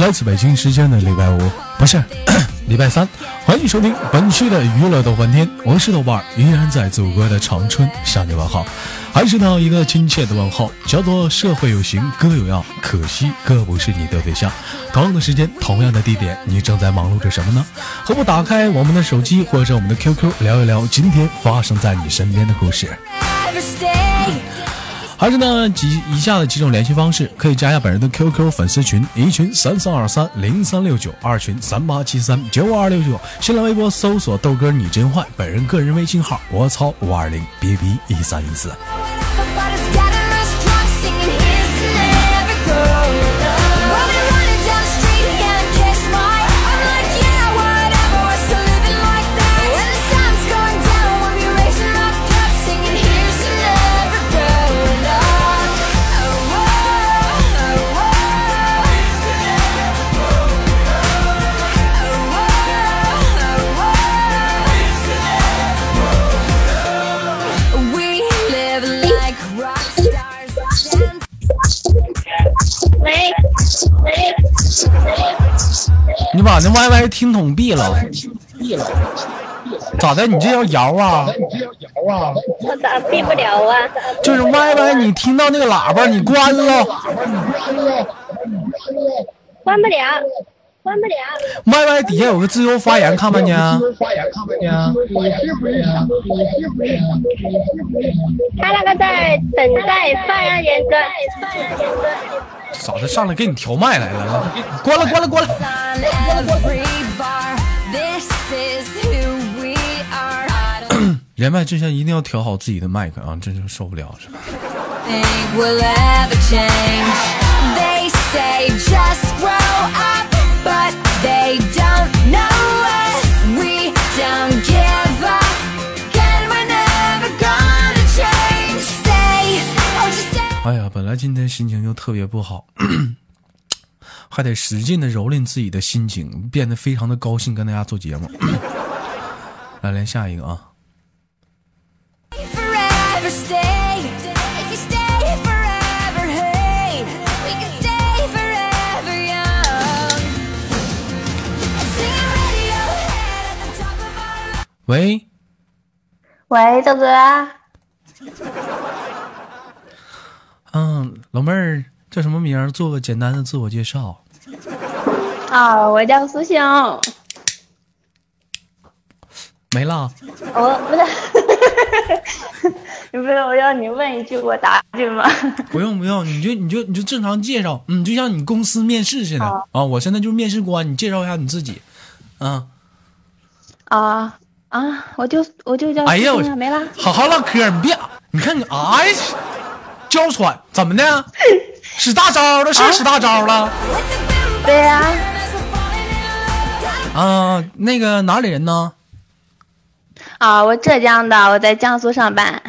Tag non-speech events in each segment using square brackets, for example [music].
来自北京时间的礼拜五，不是 [clears throat] 礼拜三，欢迎收听本期的娱乐豆翻天，我是豆瓣，依然在祖国的长春向你问好，还是那一个亲切的问候，叫做社会有形，哥有样，可惜哥不是你的对象。同样的时间，同样的地点，你正在忙碌着什么呢？何不打开我们的手机或者我们的 QQ，聊一聊今天发生在你身边的故事。还是呢几以下的几种联系方式，可以加一下本人的 QQ 粉丝群，一群三三二三零三六九，二群三八七三九五二六九，新浪微博搜索豆哥你真坏，本人个人微信号我操五二零 B B 一三一四。[laughs] 你把那 YY 听筒闭了，咋的？你这要摇啊？我咋闭不了啊？就是 YY，你听到那个喇叭你关了关不了，关不了。，YY 底下有个自由发言，看没见？他那个在等待发言人的。咋的？上来给你调麦来了？来 [laughs] 关了，关了，关了。on every bar. This is who we are. [coughs] 连麦之前一定要调好自己的麦克啊，真是受不了是吧？他今天心情又特别不好，[clears throat] 还得使劲的蹂躏自己的心情，变得非常的高兴，跟大家做节目。[clears throat] 来，连下一个啊。喂，喂，赵哥。嗯，老妹儿叫什么名儿？做个简单的自我介绍。啊，我叫苏醒，没了，我不是，[laughs] 你不是我要你问一句我答一句吗？[laughs] 不用不用，你就你就你就正常介绍，嗯，就像你公司面试似的啊。我现在就是面试官，你介绍一下你自己，啊。啊啊，我就我就叫哎呀，没啦。好好唠嗑，你别，你看你哎，娇喘，怎么的？使大招了？是使大招了？对呀、love. 啊，那个哪里人呢？啊，我浙江的，我在江苏上班，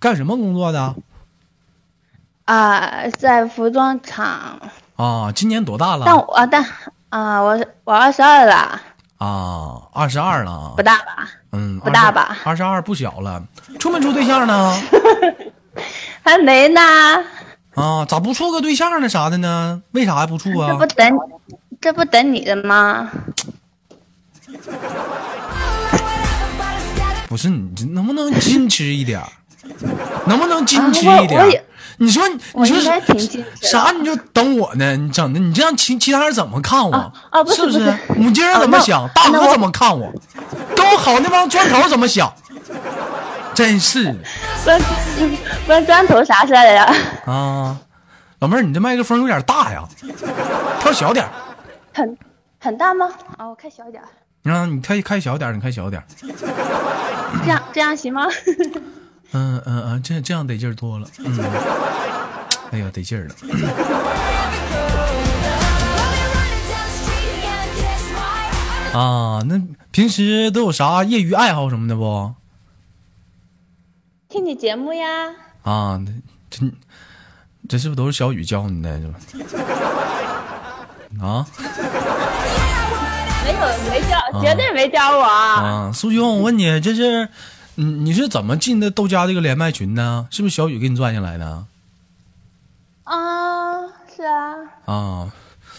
干什么工作的？啊，在服装厂，啊，今年多大了？但我啊但啊，我我二十二了，啊，二十二了不。大吧？嗯，不大吧二十二不小了，处没处对象呢？[laughs] 还没呢，啊，咋不处个对象呢？啥的呢？为啥还不处啊这不？等这不等你的吗？[tsk] 不是你这能不能矜持一点？能不能矜持一点？你说你说啥？你就等我呢？你整的你这样其其他人怎么看我？啊啊不是是不不是母鸡儿怎么想？大哥怎么看我？跟我好那帮砖头怎么想？真是不然不然砖头啥事儿呀？啊！老妹儿，你这麦克风有点大呀，调小点儿。很很大吗？啊，我开小点儿，啊，你开开小点儿，你开小点儿。这样这样行吗？嗯嗯嗯，这这样得劲儿多了。嗯，哎呀，得劲儿了。啊，那平时都有啥业余爱好什么的不？听你节目呀。啊，这这是不是都是小雨教你的 [laughs] 是吧？啊没有没教，绝对没教我。啊！苏兄，我问你，这是你你是怎么进的豆家这个连麦群呢？是不是小雨给你拽进来的？啊，是啊，啊，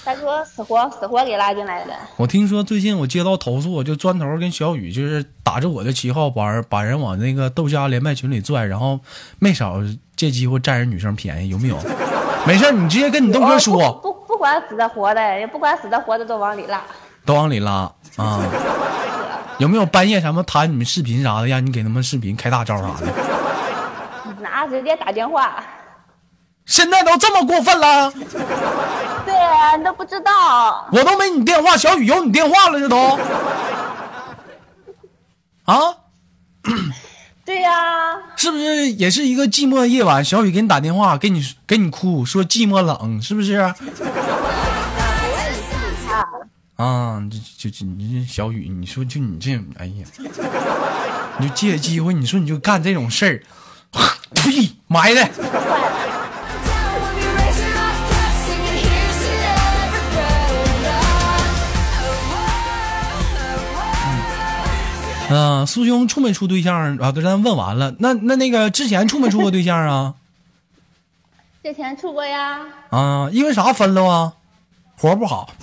他说死活死活给拉进来的。我听说最近我接到投诉，就砖头跟小雨就是打着我的旗号把人把人往那个豆家连麦群里拽，然后没少借机会占人女生便宜，有没有？没事，你直接跟你豆哥我说，不不不管死的活的，也不管死的活的都往里拉。都往里拉啊。[laughs] 有没有半夜什么谈你们视频啥的，让你给他们视频开大招啥的？拿直接打电话。现在都这么过分了，对啊，你都不知道。我都没你电话，小雨有你电话了，这都啊，对呀、是不是也是一个寂寞的夜晚？小雨给你打电话，给你给你哭，说寂寞冷，是不是？啊，这就就你这小雨，你说就你这，哎呀，你就借机会，你说你就干这种事儿，呸，埋汰。嗯、苏兄处没处对象啊？都咱问完了，那那那个之前处没处过对象啊？之前处过呀。啊，因为啥分了啊？活不好。[laughs]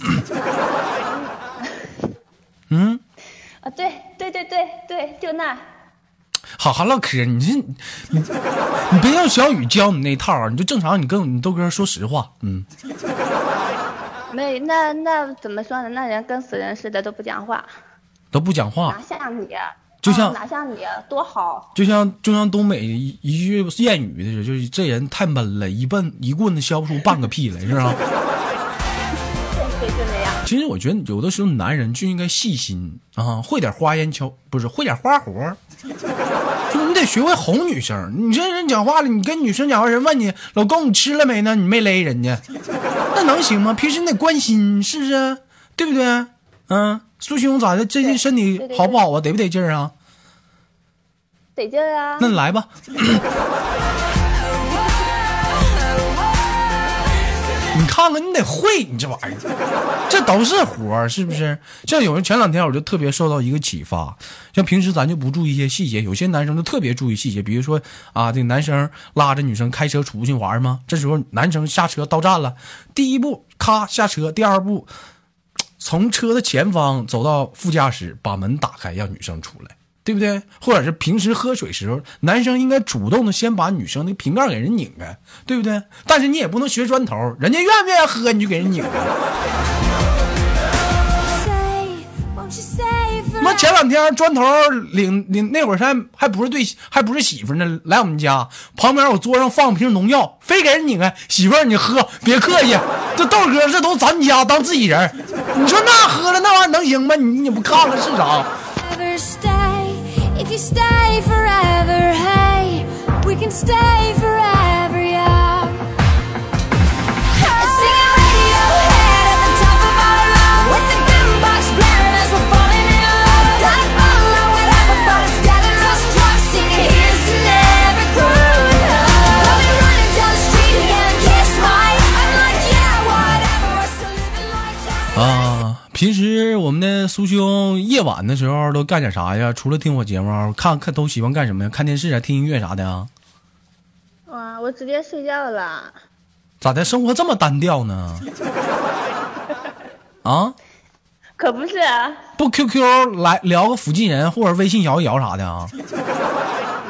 嗯，啊，对对对对对，就那。好好唠嗑，你这你你别让小雨教你那套啊，你就正常，你跟你豆哥说实话，嗯，没那那怎么说呢？那人跟死人似的都不讲话，都不讲话？就像啊哪像你多好？就像就像东北一一句谚语的是，就是这人太闷了，一笨一棍子削不出半个屁来，是吧？[laughs] 其实我觉得有的时候男人就应该细心啊，会点花言巧，不是会点花活，就是你得学会哄女生。你这人讲话了，你跟女生讲话，人问你老公你吃了没呢？你没勒人家，那能行吗？平时你得关心，是不是？对不对？嗯，苏兄咋的？最近身体好不好啊？得不得劲儿啊？得劲儿啊！那你来吧。[laughs] 你看看，你得会，你这玩意儿，这都是活儿，是不是？像有人前两天我就特别受到一个启发，像平时咱就不注意一些细节，有些男生就特别注意细节，比如说啊，这个男生拉着女生开车出去玩吗，这时候男生下车到站了，第一步咔下车，第二步从车的前方走到副驾驶，把门打开，让女生出来，对不对？或者是平时喝水时候，男生应该主动的先把女生的瓶盖给人拧开，对不对？但是你也不能学砖头，人家愿不愿意喝你就给人拧开。妈前两天砖头领领那会儿还还不是对还不是媳妇呢，来我们家旁边我桌上放瓶农药，非给人拧开，媳妇儿你喝，别客气，这豆哥这都咱家当自己人儿，你说那喝了那玩意儿能行吗？你你不看了是啥？Ever stay? If you stay forever, hey, we can stay forever, 平时我们的苏兄夜晚的时候都干点啥呀？除了听我节目，看看都喜欢干什么呀？看电视啊，听音乐啥的啊？哇，我直接睡觉了。咋的？生活这么单调呢？[laughs] 啊？可不是啊，不 QQ 来聊个附近人，或者微信摇一摇啥的啊？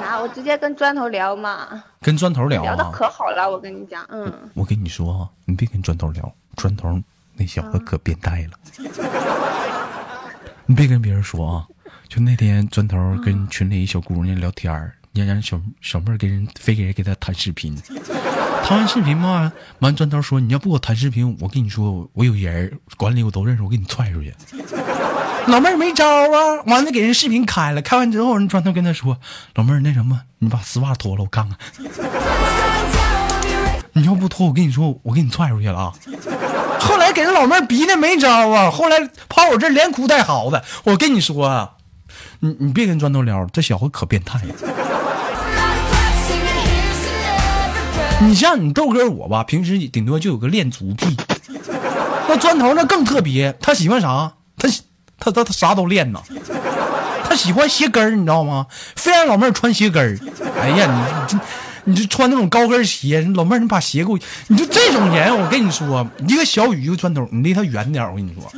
那我直接跟砖头聊嘛，跟砖头聊聊的啊？可好了，我跟你讲，嗯，我跟你说啊，你别跟砖头聊，砖头那小子可变态了。你别跟别人说啊，就那天砖头跟群里一小姑娘聊天儿，让让小小妹儿给人非给人给她谈视频，谈完视频嘛，完砖头说你要不给我谈视频，我跟你说我有人儿管理我都认识，我给你踹出去。老妹儿没招啊，完了给人视频开了，开完之后人砖头跟他说，老妹儿那什么，你把丝袜脱了我看看。[laughs] 你要不脱，我跟你说，我给你踹出去了啊！给人老妹儿逼的没招啊，后来跑我这连哭带嚎的。我跟你说啊，你你别跟砖头聊，这小子可变态了。你像你豆哥我吧，平时顶多就有个练足癖，那砖头那更特别，他喜欢啥？他他他他啥都练呐。他喜欢鞋跟儿，你知道吗？非让老妹儿穿鞋跟儿。哎呀，你这你就穿那种高跟鞋，老妹儿你把鞋给我，你就这种人，我跟你说，一个小雨一个砖头，你离他远点儿我跟你说。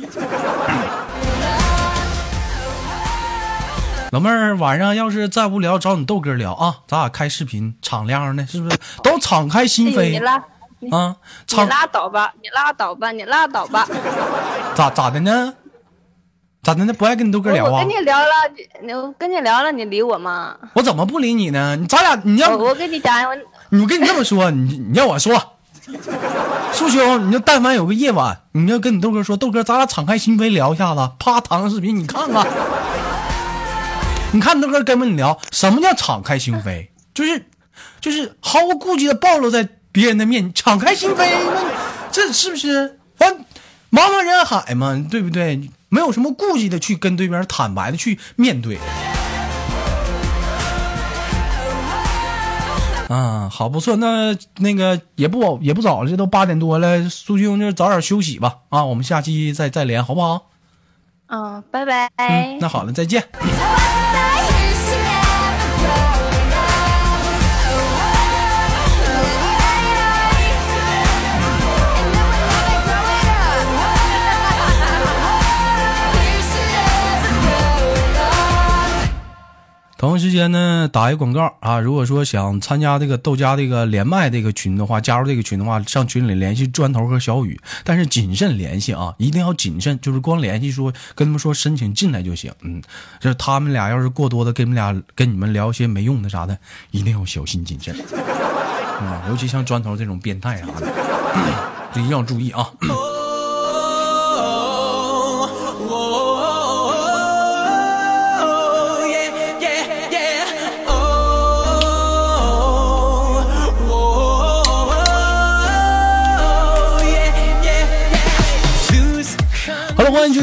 老妹儿，晚上要是再无聊，找你豆哥聊啊，咱俩开视频，敞亮的，是不是？都敞开心你扉拉，啊，你拉倒吧，你拉倒吧，你拉倒吧。咋咋的呢？咋的呢？不爱跟你豆哥聊啊我跟？你聊了，你我跟你聊了，你理我吗？我怎么不理你呢？你咱俩，你要我我跟你讲，我我跟你这么说，你你要我说，苏兄，你就但凡有个夜晚，你要跟你豆哥说，豆哥，咱俩敞开心扉聊一下子，啪，弹个视频，你看看，你看豆哥跟不跟你聊，什么叫敞开心扉？就是就是毫无顾忌的暴露在别人的面，敞开心扉，那这是不是？完，茫茫人海嘛，对不对？没有什么顾忌的去跟对面坦白的去面对。啊，好不错，那那个也不也不早了，这都八点多了，苏兄就早点休息吧。啊，我们下期再再连，好不好？嗯，拜拜。嗯，那好了，再见。同时间呢，打一广告啊！如果说想参加这个豆家这个连麦这个群的话，加入这个群的话，上群里联系砖头和小雨，但是谨慎联系啊，一定要谨慎，就是光联系说跟他们说申请进来就行。嗯，就是他们俩要是过多的跟你们俩跟你们聊些没用的啥的，一定要小心谨慎啊！尤其像砖头这种变态啥的，一定要注意啊！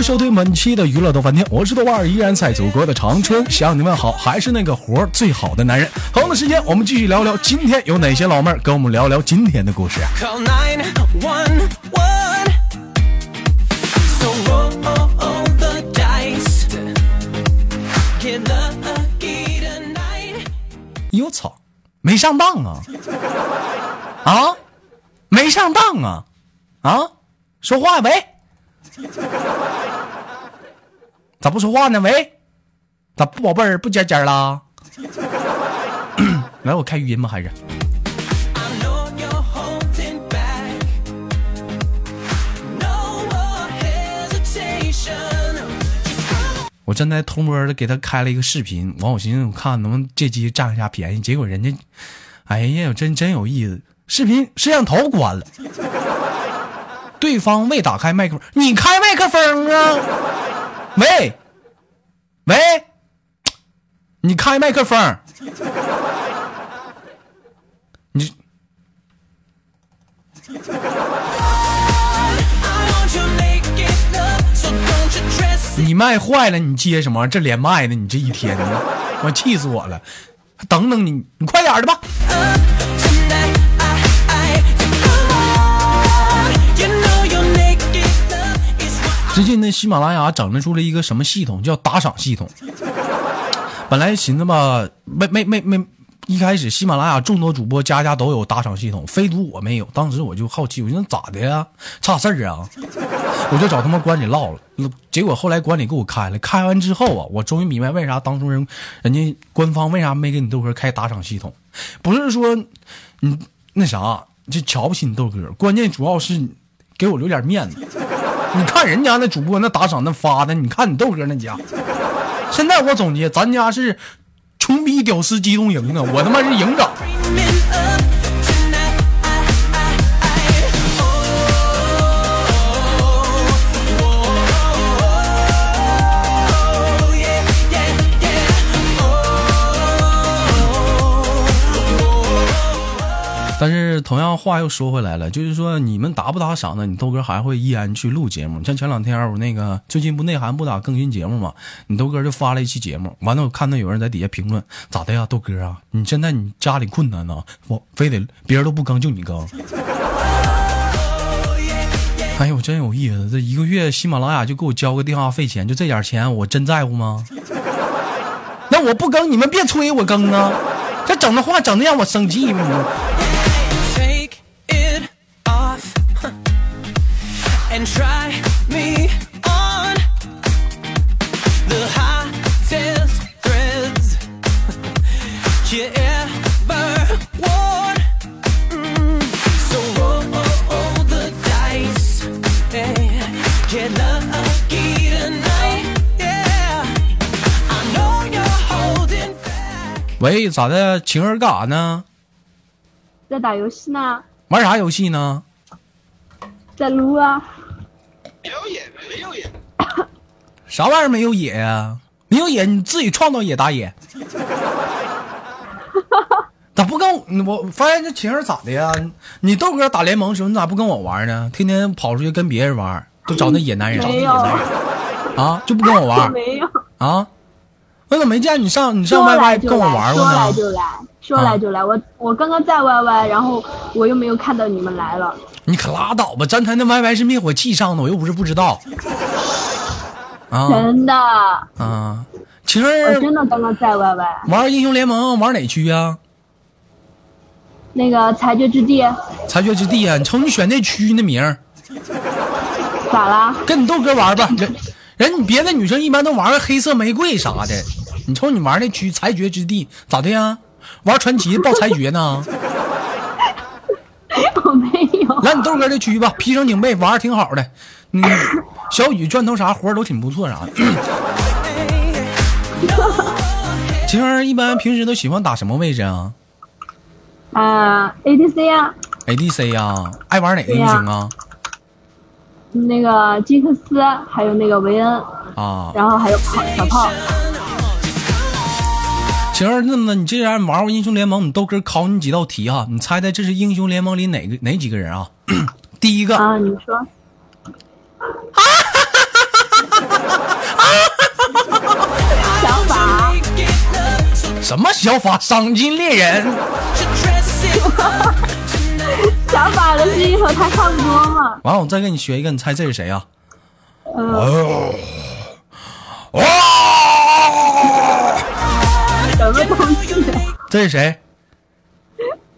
收听本期的娱乐豆翻天，我是豆瓣儿，依然在祖国的长春向你们好，还是那个活儿最好的男人。同样的时间，我们继续聊聊今天有哪些老妹儿跟我们聊聊今天的故事啊。Call 911. So roll the dice. Get lucky tonight. 哟操，没上当啊！啊，没上当啊！啊，说话喂，咋不说话呢？喂，咋不宝贝儿不尖尖啦？[coughs] 来，我开语音吧，还是.我正在偷摸的给他开了一个视频，完我寻思我看能不能借机占一下便宜，结果人家，哎呀，真真有意思，视频摄像头关了，对方未打开麦克风，你开麦克风啊？喂，喂，你开麦克风，你你麦坏了，你接什么？这连麦呢？你这一天呢，我气死我了！等等你，你快点的吧。最近那，喜马拉雅整了出了一个什么系统，叫打赏系统。本来寻思吧，没没没没，一开始喜马拉雅众多主播家家都有打赏系统，非独我没有。当时我就好奇，我说咋的呀？差事儿啊？[laughs] 我就找他们管理唠了，结果后来管理给我开了。开完之后啊，我终于明白为啥当初人人家官方为啥没给你豆哥开打赏系统，不是说你那啥就瞧不起你豆哥，关键主要是给我留点面子。你看人家那主播那打赏那发的，你看你豆哥那家。现在我总结，咱家是穷逼屌丝机动营啊，我他妈是营长。但是同样话又说回来了，就是说你们打不打赏呢？你豆哥还会依然去录节目。像前两天我那个最近不内涵不咋更新节目嘛，你豆哥就发了一期节目，完了我看到有人在底下评论，咋的呀，豆哥啊，你现在你家里困难呢，我非得别人都不更就你更。哎呦，真有意思！这一个月喜马拉雅就给我交个电话费钱，就这点钱，我真在乎吗？[laughs] 那我不更，你们别催我更啊！这整的话整的让我生气 and try me on the hottest threads you ever worn. Mm, So roll the dice, yeah. get lucky tonight, yeah. I know you're holding back. 喂，咋的？晴儿干啥呢？在打游戏呢，玩啥游戏呢？在撸啊。啥玩意儿没有野呀、没有野，你自己创造野打野。[laughs] 咋不跟我？我发现这晴儿咋的呀？你豆哥打联盟的时候，你咋不跟我玩呢？天天跑出去跟别人玩，都找那野男人，找那没有野男人啊，就不跟我玩没有，啊？我怎么没见你上你上说 YY 跟我玩过说来？就来，说来就来。我我刚刚在 YY，然后我又没有看到你们来了。你可拉倒吧！咱台那 YY 是灭火器上的，我又不是不知道。啊真的，啊！晴我真的刚刚在 YY。玩英雄联盟玩哪区啊？那个裁决之地裁决之地啊！你瞅你选那区那名儿，咋啦？跟你豆哥玩吧。人人你别的女生一般都玩个黑色玫瑰啥的，你瞅你玩那区裁决之地咋的呀？玩传奇报裁决呢？来你豆哥这区吧，披上警备玩儿挺好的。嗯，小雨砖头啥活儿都挺不错啥的。晴儿一般平时都喜欢打什么位置啊啊，ADC 啊，？ADC 呀、爱玩哪个英雄啊？那个金克斯，还有那个维恩，啊，然后还有炮小炮。晴儿，那么你既然玩过英雄联盟，你豆哥考你几道题啊？你猜猜这是英雄联盟里哪个哪几个人啊？第一个，啊，你说。小法，什么小法赏金猎人？小法的声音和他差不多嘛。完了，我再给你学一个，你猜这是谁啊？嗯，哇！什么东西？这是谁？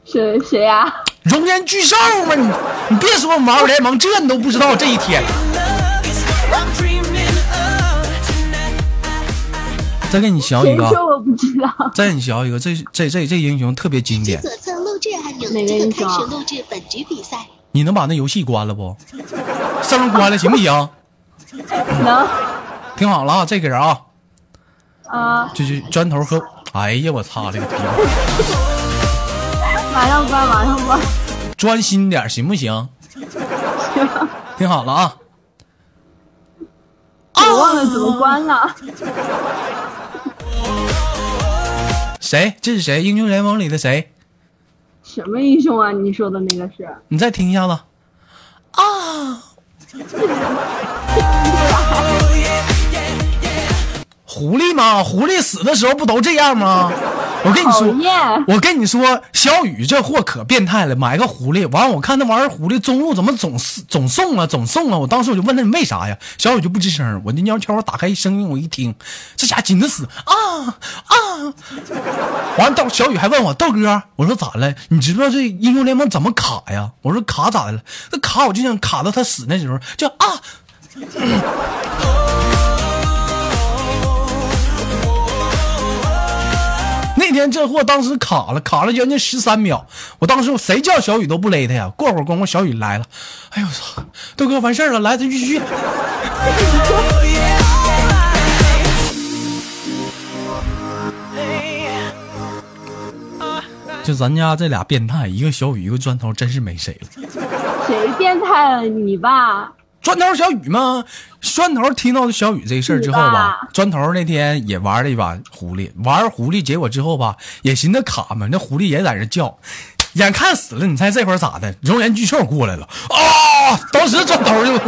谁谁呀？熔岩巨兽吗？你你别说我玩过联盟，这你都不知道这一天。再给你学一个啊，谁说我不知道？再给你学一个，这这这这英雄特别经典。左侧录制按钮，哪个即可开始录制本局比赛。你能把那游戏关了不？声关了行不行？能听好了啊，这个人啊，啊，就是砖头和，哎呀，我操这个屁股！马上关，马上关。专心点行不行？听好了啊，我忘了怎么关了。谁？这是谁？英雄联盟里的谁？什么英雄啊？你说的那个是？你再听一下子。啊！狐狸吗？狐狸死的时候不都这样吗？[laughs] 我跟你说，我跟你说，小雨这货可变态了，买个狐狸，完了我看那玩儿狐狸中路怎么总总送啊，总送啊！我当时我就问他你为啥呀？小雨就不吱声，我那鸟悄打开声音，我一听，这家紧着死啊啊！完了，到小雨还问我豆哥，我说咋了？你知不知道这英雄联盟怎么卡呀？我说卡咋的了？那卡我就想卡到他死那时候，就啊。那天这货当时卡了，卡了将近十三秒。我当时我谁叫小雨都不勒他呀。过会儿功夫小雨来了，哎呦我操，豆哥完事儿了，来咱继续。[laughs] 就咱家这俩变态，一个小雨，一个砖头，真是没谁了。谁变态了？你吧？砖头小雨吗？砖头听到小雨这事儿之后吧，砖头那天也玩了一把狐狸，玩狐狸，结果之后吧，也寻思卡嘛，那狐狸也在那叫，眼看死了，你猜这会儿咋的？熔岩巨兽过来了啊！当时砖头就。[laughs]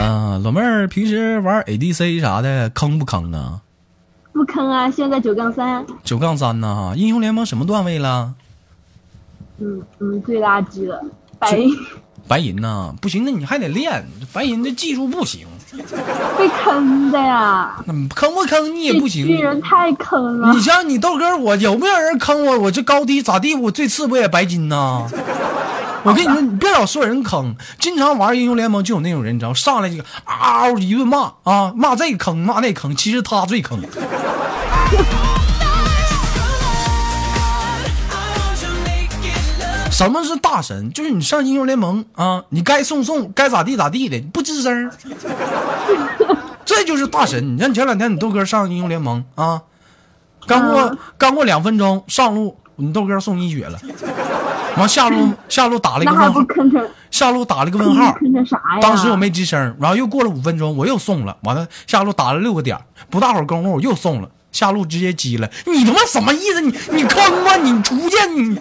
啊，老妹儿平时玩 ADC 啥的坑不坑啊？不坑啊，现在九杠三，九杠三呐，英雄联盟什么段位了？嗯嗯，最垃圾了，白银白银呐，不行，那你还得练，白银这技术不行，[laughs] 被坑的呀，那坑不坑你也不行这。巨人太坑了你，像你豆哥，我有没有人坑我？我这高低咋地？我最次不也白金呐？我跟你说，你别老说人坑，经常玩英雄联盟就有那种人，你知道，上来就嗷一顿骂啊，骂这个坑，骂那坑，其实他最坑。什么是大神？就是你上英雄联盟啊，你该送送，该咋地咋地的，不吱声儿，这就是大神。你看前两天你豆哥上英雄联盟啊，刚过、嗯刚过两分钟上路，你豆哥送一血了，完下路下路打了一个问号，下路打了一个问号，坑成啥呀？当时我没吱声，然后又过了五分钟，我又送了，完了下路打了六个点，不大会儿功夫我又送了，下路直接击了，你他妈什么意思？你你坑啊？你出去你！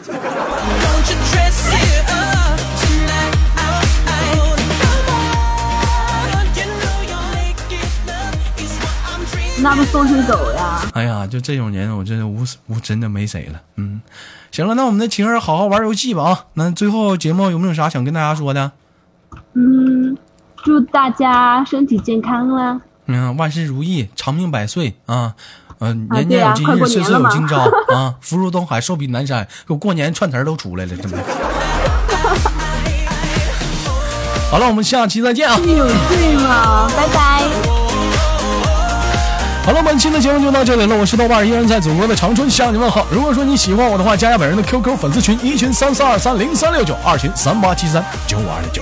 那不送谁走呀？哎呀，就这种人，我真的无无真的没谁了。嗯，行了，那我们的晴儿好好玩游戏吧啊！那最后节目有没有啥想跟大家说的？嗯，祝大家身体健康啦！嗯，万事如意，长命百岁啊！嗯、啊年年有今日，岁岁有今朝啊！福如东海，寿比南山，给我过年串词儿都出来了，真的。[laughs] 好了，我们下期再见啊！你有罪吗？拜拜。好了，本期的节目就到这里了，我是豆瓣，依然在祖国的长春向你问好。如果说你喜欢我的话，加下本人的 QQ 粉丝群，一群三四二三零三六九，二群三八七三九五二六九。